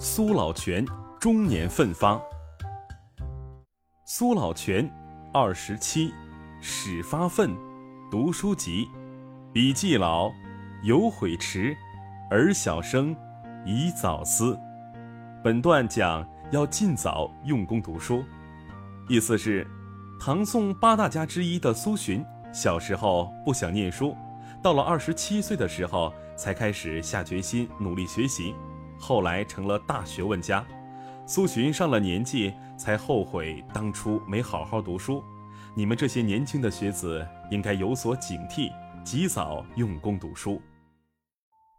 苏老泉中年奋发。苏老泉，二十七，始发愤，读书籍，笔记老，有悔迟，儿小生，宜早思。本段讲要尽早用功读书，意思是，唐宋八大家之一的苏洵，小时候不想念书，到了二十七岁的时候，才开始下决心努力学习。后来成了大学问家，苏洵上了年纪才后悔当初没好好读书。你们这些年轻的学子应该有所警惕，及早用功读书。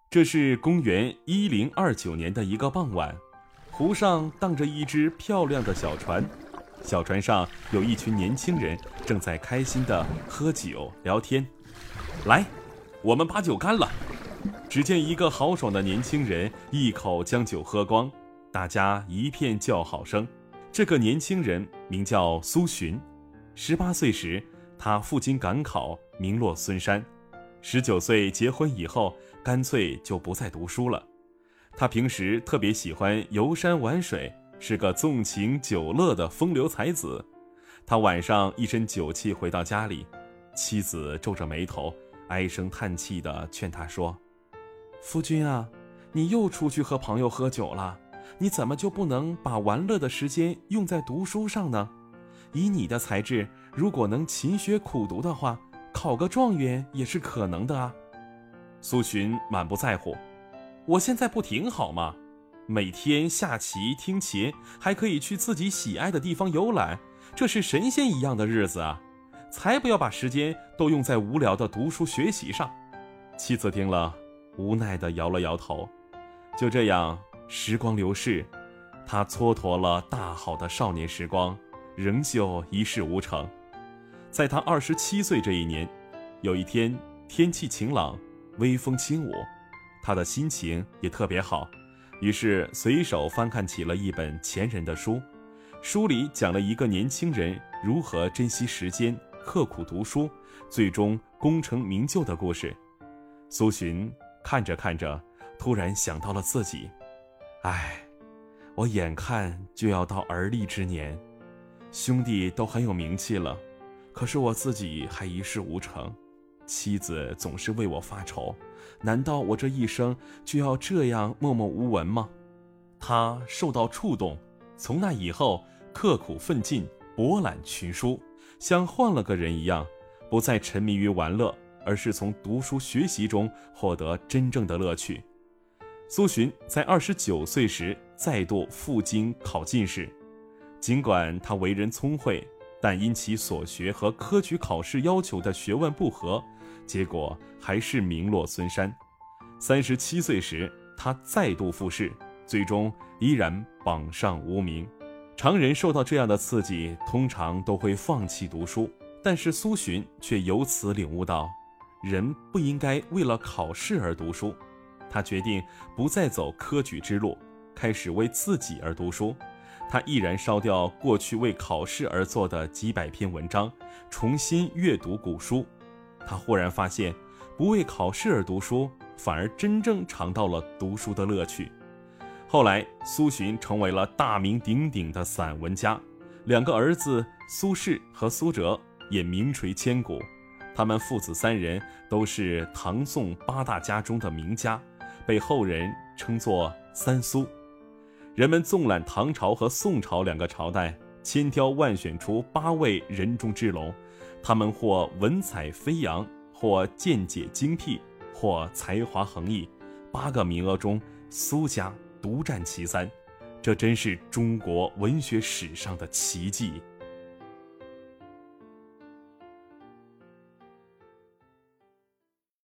这是公元一零二九年的一个傍晚，湖上荡着一只漂亮的小船，小船上有一群年轻人正在开心地喝酒聊天。来，我们把酒干了。只见一个豪爽的年轻人一口将酒喝光，大家一片叫好声。这个年轻人名叫苏洵，十八岁时他赴京赶考，名落孙山。十九岁结婚以后，干脆就不再读书了。他平时特别喜欢游山玩水，是个纵情酒乐的风流才子。他晚上一身酒气回到家里，妻子皱着眉头，唉声叹气地劝他说。夫君啊，你又出去和朋友喝酒了，你怎么就不能把玩乐的时间用在读书上呢？以你的才智，如果能勤学苦读的话，考个状元也是可能的啊。苏洵满不在乎，我现在不挺好吗？每天下棋听琴，还可以去自己喜爱的地方游览，这是神仙一样的日子啊！才不要把时间都用在无聊的读书学习上。妻子听了。无奈地摇了摇头，就这样，时光流逝，他蹉跎了大好的少年时光，仍旧一事无成。在他二十七岁这一年，有一天天气晴朗，微风轻舞，他的心情也特别好，于是随手翻看起了一本前人的书，书里讲了一个年轻人如何珍惜时间、刻苦读书，最终功成名就的故事。苏洵。看着看着，突然想到了自己，唉，我眼看就要到而立之年，兄弟都很有名气了，可是我自己还一事无成，妻子总是为我发愁，难道我这一生就要这样默默无闻吗？他受到触动，从那以后刻苦奋进，博览群书，像换了个人一样，不再沉迷于玩乐。而是从读书学习中获得真正的乐趣。苏洵在二十九岁时再度赴京考进士，尽管他为人聪慧，但因其所学和科举考试要求的学问不合，结果还是名落孙山。三十七岁时，他再度复试，最终依然榜上无名。常人受到这样的刺激，通常都会放弃读书，但是苏洵却由此领悟到。人不应该为了考试而读书，他决定不再走科举之路，开始为自己而读书。他毅然烧掉过去为考试而做的几百篇文章，重新阅读古书。他忽然发现，不为考试而读书，反而真正尝到了读书的乐趣。后来，苏洵成为了大名鼎鼎的散文家，两个儿子苏轼和苏辙也名垂千古。他们父子三人都是唐宋八大家中的名家，被后人称作“三苏”。人们纵览唐朝和宋朝两个朝代，千挑万选出八位人中之龙，他们或文采飞扬，或见解精辟，或才华横溢。八个名额中，苏家独占其三，这真是中国文学史上的奇迹。